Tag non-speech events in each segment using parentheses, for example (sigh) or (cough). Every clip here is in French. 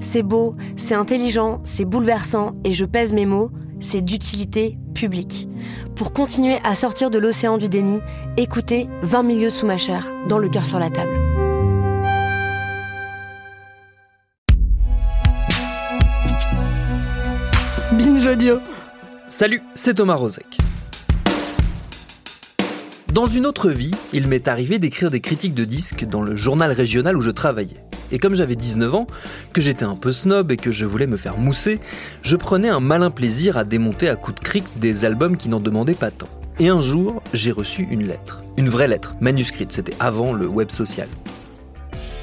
C'est beau, c'est intelligent, c'est bouleversant, et je pèse mes mots, c'est d'utilité publique. Pour continuer à sortir de l'océan du déni, écoutez 20 milieux sous ma chair, dans le cœur sur la table. Binge audio. Salut, c'est Thomas Rozek. Dans une autre vie, il m'est arrivé d'écrire des critiques de disques dans le journal régional où je travaillais. Et comme j'avais 19 ans, que j'étais un peu snob et que je voulais me faire mousser, je prenais un malin plaisir à démonter à coups de cric des albums qui n'en demandaient pas tant. Et un jour, j'ai reçu une lettre. Une vraie lettre, manuscrite, c'était avant le web social.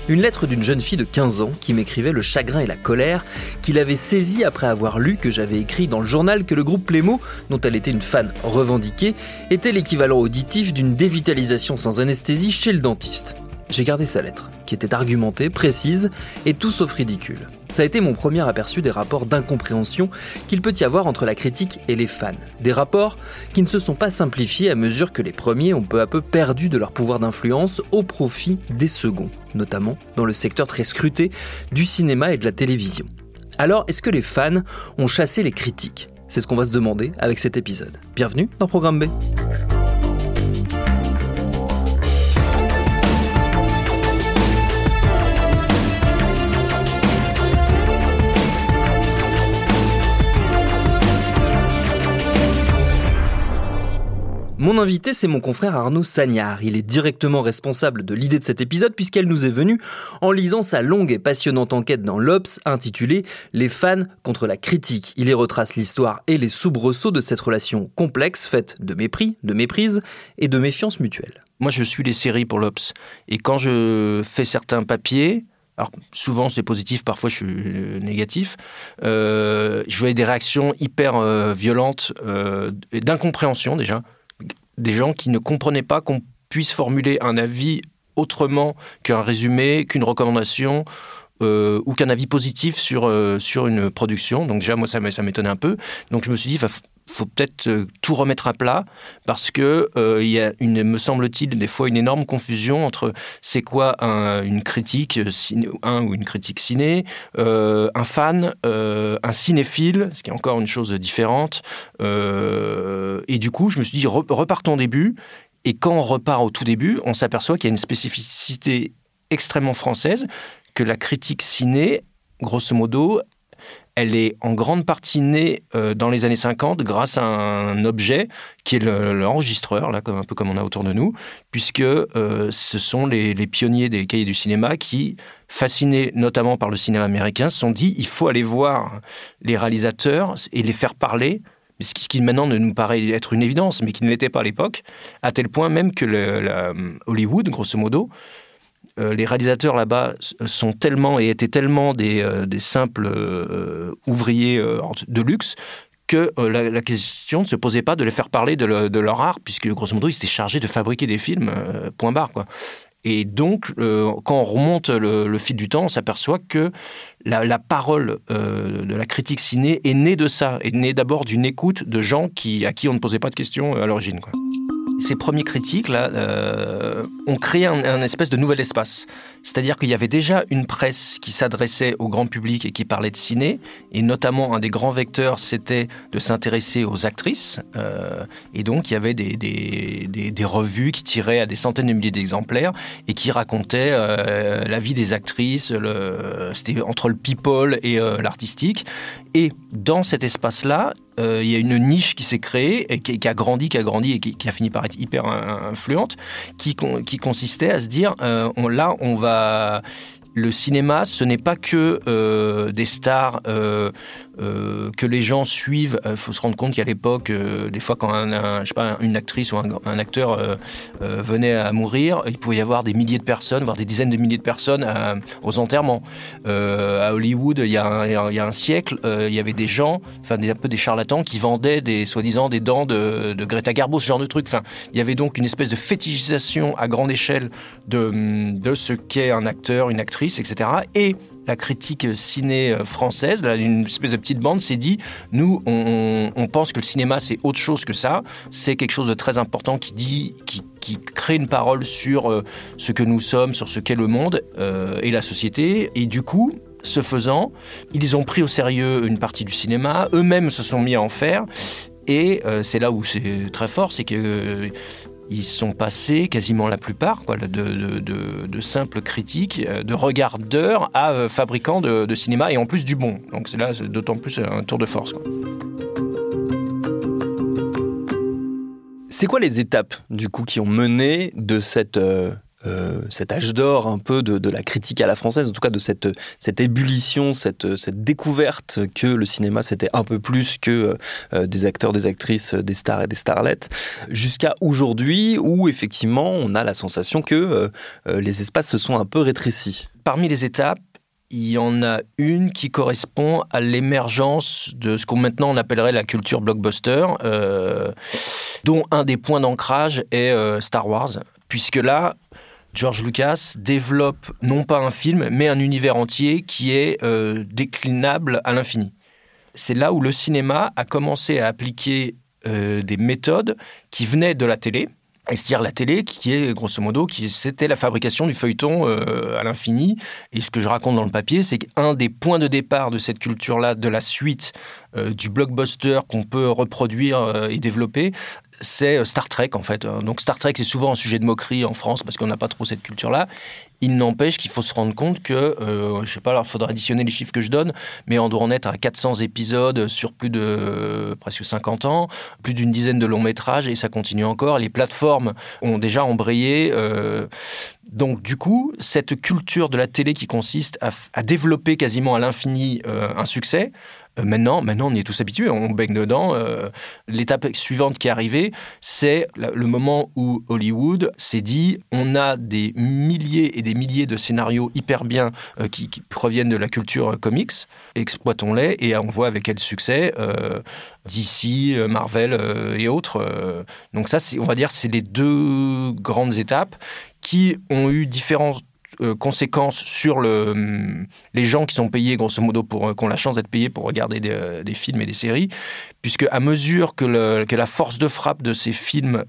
Une lettre d'une jeune fille de 15 ans qui m'écrivait le chagrin et la colère qu'il avait saisi après avoir lu que j'avais écrit dans le journal que le groupe Plémo, dont elle était une fan revendiquée, était l'équivalent auditif d'une dévitalisation sans anesthésie chez le dentiste. J'ai gardé sa lettre, qui était argumentée, précise et tout sauf ridicule. Ça a été mon premier aperçu des rapports d'incompréhension qu'il peut y avoir entre la critique et les fans. Des rapports qui ne se sont pas simplifiés à mesure que les premiers ont peu à peu perdu de leur pouvoir d'influence au profit des seconds, notamment dans le secteur très scruté du cinéma et de la télévision. Alors, est-ce que les fans ont chassé les critiques? C'est ce qu'on va se demander avec cet épisode. Bienvenue dans Programme B. Mon invité, c'est mon confrère Arnaud Sagnard. Il est directement responsable de l'idée de cet épisode puisqu'elle nous est venue en lisant sa longue et passionnante enquête dans l'Obs intitulée Les fans contre la critique. Il y retrace l'histoire et les soubresauts de cette relation complexe faite de mépris, de méprise et de méfiance mutuelle. Moi, je suis les séries pour l'Obs. Et quand je fais certains papiers, alors souvent c'est positif, parfois je suis euh, négatif, euh, je voyais des réactions hyper euh, violentes, euh, d'incompréhension déjà, des gens qui ne comprenaient pas qu'on puisse formuler un avis autrement qu'un résumé, qu'une recommandation. Euh, ou qu'un avis positif sur, euh, sur une production. Donc déjà, moi, ça m'étonnait un peu. Donc je me suis dit, faut peut-être euh, tout remettre à plat parce que euh, il y a une, me semble-t-il, des fois une énorme confusion entre c'est quoi un, une critique ciné, un ou une critique ciné, euh, un fan, euh, un cinéphile, ce qui est encore une chose différente. Euh, et du coup, je me suis dit, re, repartons au début. Et quand on repart au tout début, on s'aperçoit qu'il y a une spécificité extrêmement française, que la critique ciné, grosso modo, elle est en grande partie née euh, dans les années 50 grâce à un objet qui est l'enregistreur, là, comme, un peu comme on a autour de nous, puisque euh, ce sont les, pionniers des cahiers du cinéma qui, fascinés notamment par le cinéma américain, se sont dit il faut aller voir les réalisateurs et les faire parler. Ce qui maintenant ne nous paraît être une évidence, mais qui ne l'était pas à l'époque, à tel point même que la, Hollywood, grosso modo, euh, les réalisateurs là-bas sont tellement et étaient tellement des, euh, simples euh, ouvriers euh, de luxe que euh, la, question ne se posait pas de les faire parler de, le, de leur art, puisque grosso modo, ils étaient chargés de fabriquer des films, euh, point barre. Quoi. Et donc, euh, quand on remonte le, fil du temps, on s'aperçoit que la, parole euh, de la critique ciné est née de ça, est née d'abord d'une écoute de gens qui, à qui on ne posait pas de questions à l'origine. Quoi. Ces premiers critiques là euh, ont créé un, espèce de nouvel espace. C'est-à-dire qu'il y avait déjà une presse qui s'adressait au grand public et qui parlait de ciné, et notamment un des grands vecteurs, c'était de s'intéresser aux actrices. Euh, et donc il y avait des, revues qui tiraient à des centaines de milliers d'exemplaires et qui racontaient euh, la vie des actrices. C'était entre le people et l'artistique. Et dans cet espace-là, euh, il y a une niche qui s'est créée et qui, a grandi, qui a grandi et qui, a fini par être hyper influente, qui, consistait à se dire, euh, là, on va le cinéma, ce n'est pas que euh, des stars euh, euh, que les gens suivent. Il faut se rendre compte qu'à l'époque, des fois, quand une actrice ou un, acteur venait à mourir, il pouvait y avoir des milliers de personnes, voire des dizaines de milliers de personnes aux enterrements. à Hollywood, il y, a un, siècle, il y avait des gens, enfin un peu des charlatans, qui vendaient des soi-disant des dents de, de, Greta Garbo, ce genre de truc. Enfin, il y avait donc une espèce de fétichisation à grande échelle de, de ce qu'est un acteur, une actrice etc. Et la critique ciné euh, française, une espèce de petite bande, s'est dit nous, on, pense que le cinéma c'est autre chose que ça. C'est quelque chose de très important qui dit, qui, crée une parole sur euh, ce que nous sommes, sur ce qu'est le monde euh, et la société. Et du coup, ce faisant, ils ont pris au sérieux une partie du cinéma. Eux-mêmes se sont mis à en faire. Et c'est là où c'est très fort, c'est que ils sont passés, quasiment la plupart, de, de, simples critiques, euh, de regardeurs à euh, fabricants de, cinéma, et en plus du bon. Donc c'est là d'autant plus un tour de force. C'est quoi les étapes, du coup, qui ont mené de cette... Euh, euh, cet âge d'or un peu de, la critique à la française, en tout cas de cette, cette ébullition, cette, cette découverte que le cinéma c'était un peu plus que euh, des acteurs, des actrices, des stars et des starlettes, jusqu'à aujourd'hui où effectivement on a la sensation que euh, les espaces se sont un peu rétrécis. Parmi les étapes, il y en a une qui correspond à l'émergence de ce qu'on maintenant on appellerait la culture blockbuster, dont un des points d'ancrage est Star Wars, puisque là, George Lucas développe non pas un film, mais un univers entier qui est euh, déclinable à l'infini. C'est là où le cinéma a commencé à appliquer euh, des méthodes qui venaient de la télé, c'est-à-dire la télé, qui est grosso modo, qui c'était la fabrication du feuilleton euh, à l'infini. Et ce que je raconte dans le papier, c'est qu'un des points de départ de cette culture-là, de la suite du blockbuster qu'on peut reproduire et développer, c'est Star Trek en fait. Donc Star Trek, c'est souvent un sujet de moquerie en France parce qu'on n'a pas trop cette culture-là. Il n'empêche qu'il faut se rendre compte que, euh, je sais pas, il faudra additionner les chiffres que je donne, mais on doit en être à 400 épisodes sur plus de euh, presque 50 ans, plus d'une dizaine de longs métrages, et ça continue encore. Les plateformes ont déjà embrayé. Euh, donc du coup, cette culture de la télé qui consiste à développer quasiment à l'infini un succès, euh, maintenant, maintenant, on y est tous habitués, on baigne dedans. Euh, l'étape suivante qui est arrivée, c'est le moment où Hollywood s'est dit on a des milliers et des milliers de scénarios hyper bien euh, qui, proviennent de la culture comics, exploitons-les et on voit avec quel succès. DC, Marvel et autres. donc ça, on va dire, c'est les deux grandes étapes qui ont eu différents euh, conséquences sur hum, les gens qui sont payés, grosso modo, pour, euh, qui ont la chance d'être payés pour regarder des, euh, films et des séries, puisque à mesure que, la force de frappe de ces films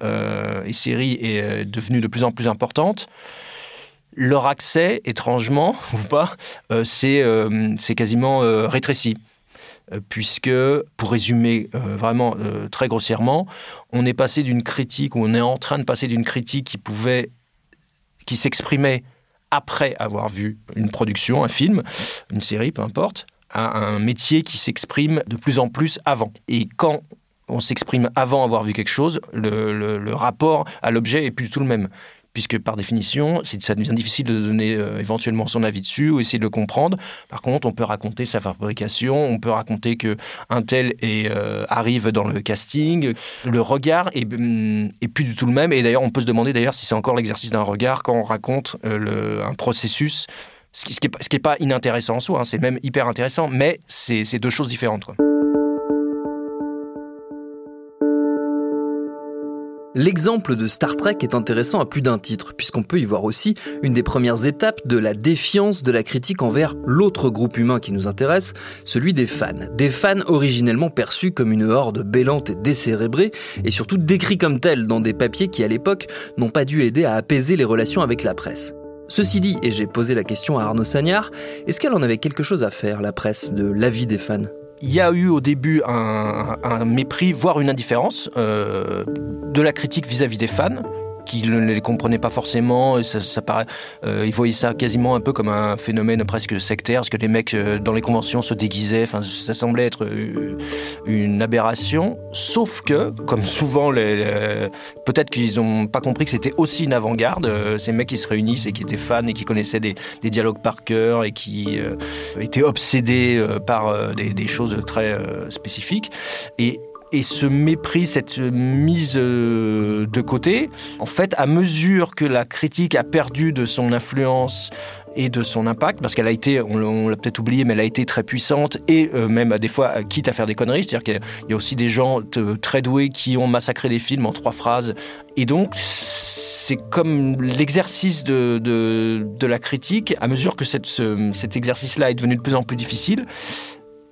et séries est devenue de plus en plus importante, leur accès, étrangement (laughs) ou pas, c'est quasiment rétréci. Puisque, pour résumer vraiment très grossièrement, on est passé d'une critique, ou on est en train de passer d'une critique qui pouvait, qui s'exprimait après avoir vu une production, un film, une série, peu importe, à un métier qui s'exprime de plus en plus avant. Et quand on s'exprime avant avoir vu quelque chose, le, rapport à l'objet est plus tout le même puisque par définition, ça devient difficile de donner euh, éventuellement son avis dessus ou essayer de le comprendre. Par contre, on peut raconter sa fabrication, on peut raconter que un tel euh, arrive dans le casting. Le regard est, mm, est, plus du tout le même. Et d'ailleurs, on peut se demander d'ailleurs si c'est encore l'exercice d'un regard quand on raconte euh, un processus. Ce qui n'est pas inintéressant en soi, hein, c'est même hyper intéressant, mais c'est deux choses différentes. L'exemple de Star Trek est intéressant à plus d'un titre, puisqu'on peut y voir aussi une des premières étapes de la défiance de la critique envers l'autre groupe humain qui nous intéresse, celui des fans. Des fans originellement perçus comme une horde bêlante et décérébrée, et surtout décrits comme tels dans des papiers qui à l'époque n'ont pas dû aider à apaiser les relations avec la presse. Ceci dit, et j'ai posé la question à Arnaud Sagnard, est-ce qu'elle en avait quelque chose à faire, la presse, de l'avis des fans? Il y a eu au début un, mépris, voire une indifférence euh, de la critique vis-à-vis des fans qui ne les comprenaient pas forcément. Ça, ça paraît, euh, ils voyaient ça quasiment un peu comme un phénomène presque sectaire, parce que les mecs euh, dans les conventions se déguisaient. Enfin, ça semblait être euh, une aberration. Sauf que, comme souvent, peut-être qu'ils n'ont pas compris que c'était aussi une avant-garde. ces mecs qui se réunissent et qui étaient fans et qui connaissaient des, dialogues par cœur et qui étaient obsédés par des, des, choses très spécifiques. Et et ce mépris, cette mise euh, de côté, en fait, à mesure que la critique a perdu de son influence et de son impact, parce qu'elle a été, on l'a peut-être oublié, mais elle a été très puissante et euh, même des fois quitte à faire des conneries. C'est-à-dire qu'il y a aussi des gens très doués qui ont massacré des films en trois phrases. Et donc, c'est comme l'exercice de, la critique, à mesure que cet exercice-là est devenu de plus en plus difficile,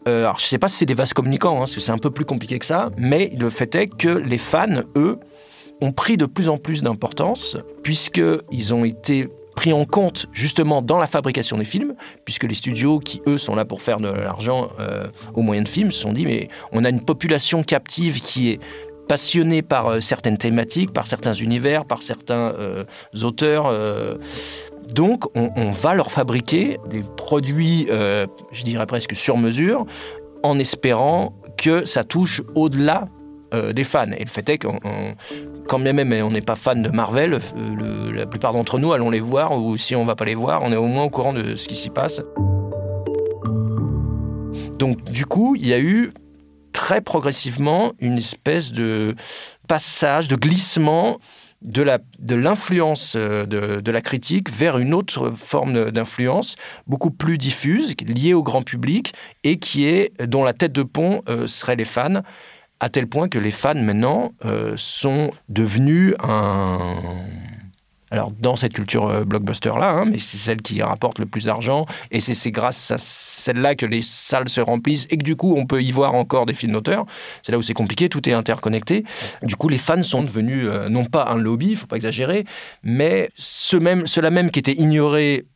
euh, alors, je ne sais pas si c'est des vases communicants, hein, parce que c'est un peu plus compliqué que ça, mais le fait est que les fans, eux, ont pris de plus en plus d'importance, puisqu'ils ont été pris en compte justement dans la fabrication des films, puisque les studios qui, eux, sont là pour faire de l'argent euh, au moyen de films, se sont dit, mais on a une population captive qui est passionnée par euh, certaines thématiques, par certains univers, par certains auteurs. Donc, on, va leur fabriquer des produits, euh, je dirais presque sur mesure, en espérant que ça touche au-delà euh, des fans. Et le fait est qu'on, quand même on n'est pas fan de Marvel, euh, la plupart d'entre nous allons les voir, ou si on ne va pas les voir, on est au moins au courant de ce qui s'y passe. Donc, du coup, il y a eu très progressivement une espèce de passage, de glissement de l'influence euh, de, la critique vers une autre forme d'influence beaucoup plus diffuse, liée au grand public et qui est dont la tête de pont euh, serait les fans, à tel point que les fans maintenant euh, sont devenus un alors dans cette culture euh, blockbuster-là, hein, mais c'est celle qui rapporte le plus d'argent, et c'est grâce à celle-là que les salles se remplissent, et que du coup on peut y voir encore des films d'auteur. C'est là où c'est compliqué, tout est interconnecté. Du coup les fans sont devenus euh, non pas un lobby, il faut pas exagérer, mais ceux même, ceux-là même qui étaient ignorés,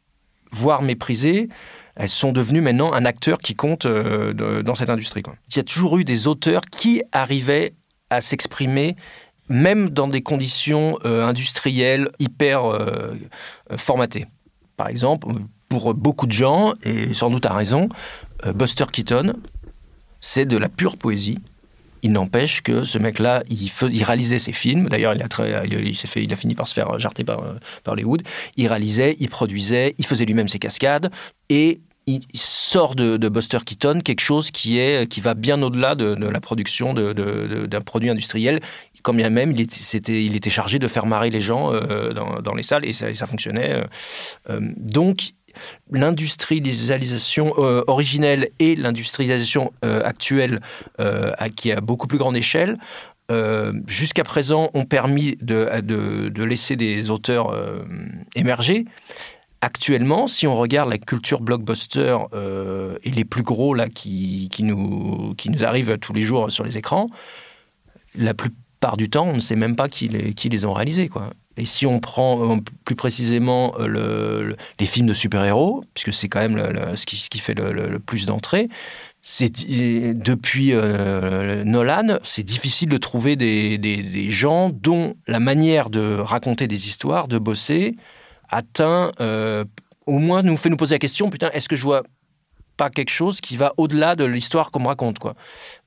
voire méprisés, elles sont devenues maintenant un acteur qui compte euh, dans cette industrie. Il y a toujours eu des auteurs qui arrivaient à s'exprimer même dans des conditions euh, industrielles hyper euh, formatées. Par exemple, pour beaucoup de gens, et sans doute à raison, euh, Buster Keaton, c'est de la pure poésie. Il n'empêche que ce mec-là, il, réalisait ses films. D'ailleurs, il il, il a fini par se faire jarter par, par Hollywood. Il réalisait, il produisait, il faisait lui-même ses cascades. Et il sort de, Buster Keaton quelque chose qui, est, qui va bien au-delà de, la production d'un produit industriel quand bien même il était, il était chargé de faire marrer les gens euh, dans, les salles et ça, fonctionnait. Euh, euh, donc l'industrialisation originelle et l'industrialisation actuelle qui est à beaucoup plus grande échelle jusqu'à présent ont permis de, de, laisser des auteurs émerger. Actuellement, si on regarde la culture blockbuster et les plus gros là, qui, qui, nous, qui nous arrivent tous les jours sur les écrans, la plupart part du temps, on ne sait même pas qui les, qui les ont réalisés. Quoi. Et si on prend euh, plus précisément euh, le, les films de super-héros, puisque c'est quand même ce, qui, ce, qui, fait le, plus d'entrées, c'est depuis euh, Nolan, c'est difficile de trouver des, des, gens dont la manière de raconter des histoires, de bosser, atteint, au moins nous fait nous poser la question, putain, est-ce que je vois pas quelque chose qui va au-delà de l'histoire qu'on me raconte. Quoi?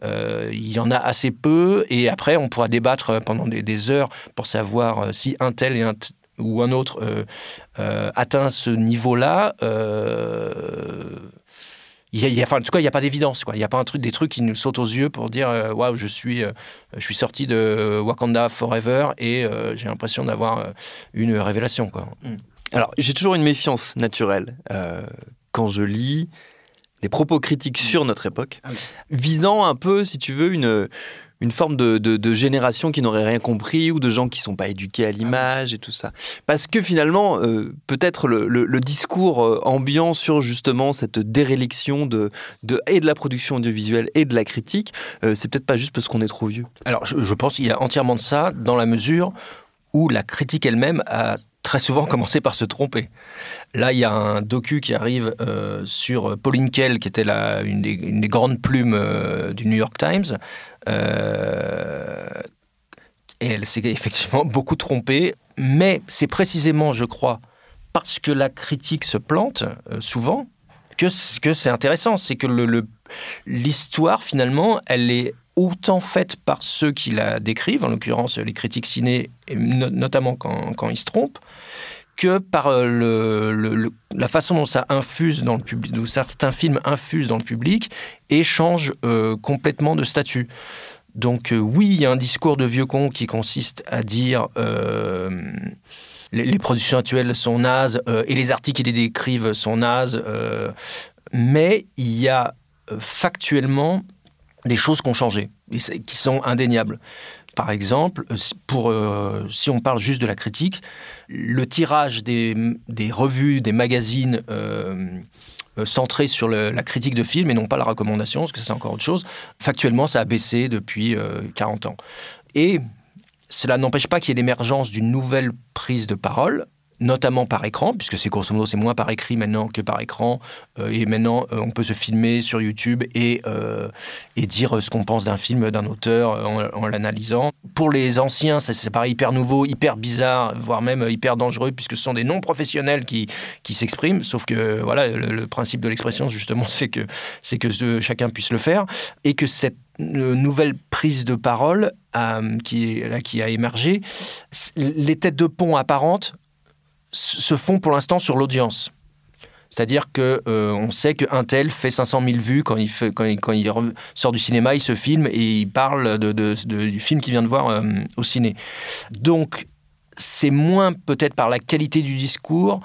Euh, il y en a assez peu, et après, on pourra débattre pendant des, heures pour savoir euh, si un tel et un ou un autre euh, atteint ce niveau-là. Il y a, enfin, en tout cas, il n'y a pas d'évidence. Il n'y a pas un truc, des trucs qui nous sautent aux yeux pour dire waouh, je suis, je suis sorti de Wakanda Forever et j'ai l'impression d'avoir une révélation. Quoi. Alors, j'ai toujours une méfiance naturelle quand je lis des propos critiques sur notre époque, Ah visant un peu, si tu veux, une, une forme de, de- de génération qui n'aurait rien compris ou de gens qui sont pas éduqués à l'image et tout ça. Parce que finalement, euh, peut-être le, le- le discours euh, ambiant sur justement cette déréliction de, de, et de la production audiovisuelle et de la critique, euh, c'est peut-être pas juste parce qu'on est trop vieux. Alors, je, je pense qu'il y a entièrement de ça dans la mesure où la critique elle-même a très souvent commencé par se tromper. Là, il y a un docu qui arrive euh, sur Pauline Kael, qui était la, une, des, grandes plumes euh, du New York Times. Euh, et elle s'est effectivement beaucoup trompée. Mais c'est précisément, je crois, parce que la critique se plante souvent que, que c'est intéressant. C'est que l'histoire, finalement, elle est autant faite par ceux qui la décrivent, en l'occurrence les critiques ciné, et no- notamment quand, ils se trompent, que par euh, la façon dont ça infuse dans le public, dont certains films infusent dans le public et changent euh, complètement de statut. Donc euh, oui, il y a un discours de vieux con qui consiste à dire les, les productions actuelles sont nazes et les articles qui les décrivent sont nazes, mais il y a factuellement des choses qui ont changé, qui sont indéniables. Par exemple, euh, pour, euh, si on parle juste de la critique, le tirage des, revues, des magazines euh, centrés sur la critique de films et non pas la recommandation, parce que c'est encore autre chose, factuellement, ça a baissé depuis euh, 40 ans. Et cela n'empêche pas qu'il y ait l'émergence d'une nouvelle prise de parole, notamment par écran, puisque c'est grosso modo c'est moins par écrit maintenant que par écran, Euh, et maintenant euh, on peut se filmer sur YouTube et, euh, et dire ce qu'on pense d'un film, d'un auteur en, en l'analysant. Pour les anciens, ça c'est pareil, hyper nouveau, hyper bizarre, voire même hyper dangereux, puisque ce sont des non-professionnels qui, qui s'expriment, sauf que voilà, le, le principe de l'expression justement (laughs) c'est que, c'est que chacun puisse le faire, et que cette nouvelle prise de parole qui, là, qui a émergé, les têtes de pont apparentes se font pour l'instant sur l'audience. C'est-à-dire que euh, on sait qu'un tel fait 500 000 vues quand il, sort du cinéma, il se filme et il parle du film qu'il vient de voir euh, au ciné. Donc, c'est moins peut-être par la qualité du discours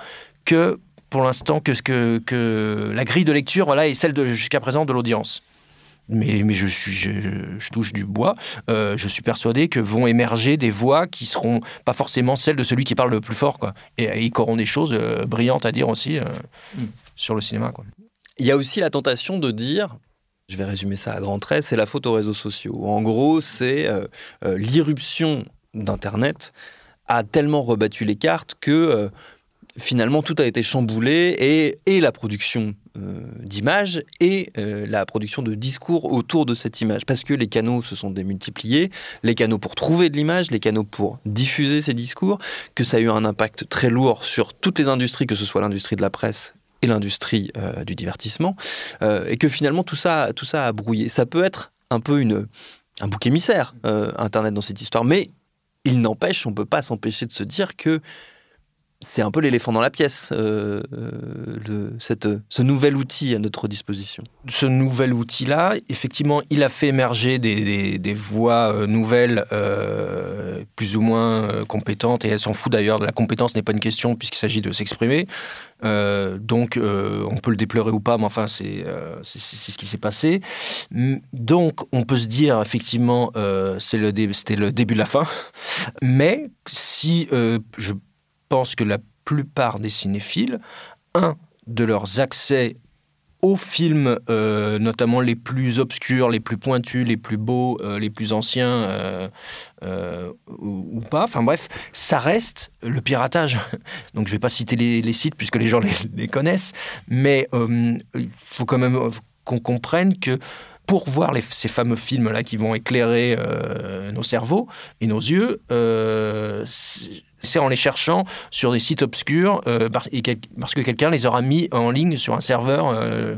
que pour l'instant que, que, la grille de lecture est celle jusqu'à présent de l'audience. Mais, mais je, suis, je, je touche du bois. Euh, je suis persuadé que vont émerger des voix qui seront pas forcément celles de celui qui parle le plus fort. Quoi. Et, et qui auront des choses euh, brillantes à dire aussi euh, sur le cinéma. Quoi. Il y a aussi la tentation de dire, je vais résumer ça à grands traits, c'est la faute aux réseaux sociaux. En gros, c'est euh, euh, l'irruption d'Internet a tellement rebattu les cartes que euh, finalement tout a été chamboulé et, et la production d'images et euh, la production de discours autour de cette image. Parce que les canaux se sont démultipliés, les canaux pour trouver de l'image, les canaux pour diffuser ces discours, que ça a eu un impact très lourd sur toutes les industries, que ce soit l'industrie de la presse et l'industrie euh, du divertissement, euh, et que finalement tout ça, tout ça a brouillé. Ça peut être un peu une, un bouc émissaire, euh, Internet, dans cette histoire, mais il n'empêche, on ne peut pas s'empêcher de se dire que c'est un peu l'éléphant dans la pièce, euh, euh, le- cette, ce nouvel outil à notre disposition. ce nouvel outil-là, effectivement, il a fait émerger des, des- des voix euh, nouvelles, euh, plus ou moins euh, compétentes, et elle s'en fout d'ailleurs. La compétence n'est pas une question puisqu'il s'agit de s'exprimer. Euh, donc, euh, on peut le déplorer ou pas, mais enfin, c'est euh, ce qui s'est passé. Donc, on peut se dire, effectivement, euh, c'est le dé- c'était le début de la fin. Mais si euh, pense que la plupart des cinéphiles, un de leurs accès aux films, euh, notamment les plus obscurs, les plus pointus, les plus beaux, euh, les plus anciens, euh, ou, pas. Enfin bref, ça reste le piratage. (laughs) Donc je ne vais pas citer les, sites puisque les gens les, connaissent, mais il faut quand même qu'on comprenne que pour voir ces fameux films-là qui vont éclairer nos cerveaux et nos yeux, c'est en les cherchant sur des sites obscurs euh, parce que quelqu'un les aura mis en ligne sur un serveur euh,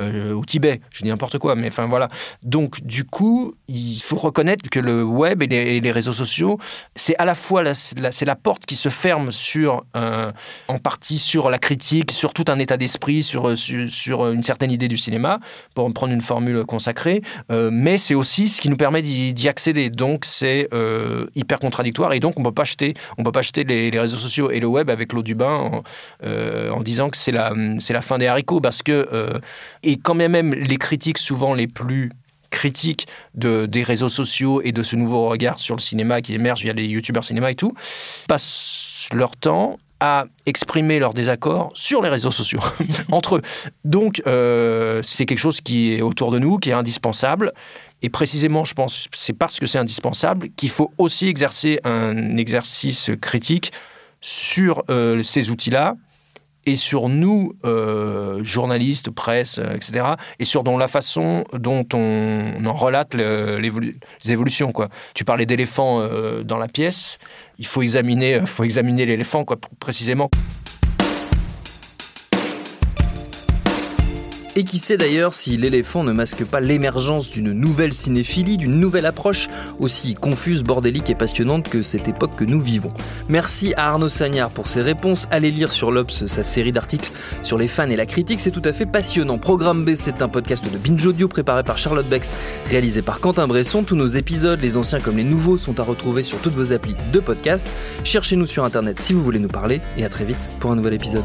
euh, au Tibet. Je dis n'importe quoi, mais enfin voilà. Donc du coup, il faut reconnaître que le web et les, réseaux sociaux, c'est à la fois la, c'est la porte qui se ferme sur en partie sur la critique, sur tout un état d'esprit, sur, sur, une certaine idée du cinéma, pour prendre une formule consacrée, mais c'est aussi ce qui nous permet d'y accéder. Donc c'est hyper contradictoire et donc on peut pas jeter, on peut racheter les, réseaux sociaux et le web avec l'eau du bain en, euh, disant que c'est la, la fin des haricots. Parce que, euh, et quand même, même les critiques souvent les plus critiques de, des réseaux sociaux et de ce nouveau regard sur le cinéma qui émerge via les youtubeurs cinéma et tout, passent leur temps à exprimer leur désaccord sur les réseaux sociaux, (laughs) entre eux. Donc, euh, c'est quelque chose qui est autour de nous, qui est indispensable. Et précisément, je pense, c'est parce que c'est indispensable qu'il faut aussi exercer un exercice critique sur euh, ces outils-là et sur nous, euh, journalistes, presse, euh, etc., et sur la façon dont on, en relate les évolutions. Tu parlais d'éléphants euh, dans la pièce, il faut examiner, faut examiner l'éléphant précisément. Et qui sait d'ailleurs si l'éléphant ne masque pas l'émergence d'une nouvelle cinéphilie, d'une nouvelle approche aussi confuse, bordélique et passionnante que cette époque que nous vivons. Merci à Arnaud Sagnard pour ses réponses. Allez lire sur l'Obs sa série d'articles sur les fans et la critique, c'est tout à fait passionnant. Programme B, c'est un podcast de Binge Audio préparé par Charlotte Bex, réalisé par Quentin Bresson. Tous nos épisodes, les anciens comme les nouveaux, sont à retrouver sur toutes vos applis de podcast. Cherchez-nous sur internet si vous voulez nous parler et à très vite pour un nouvel épisode.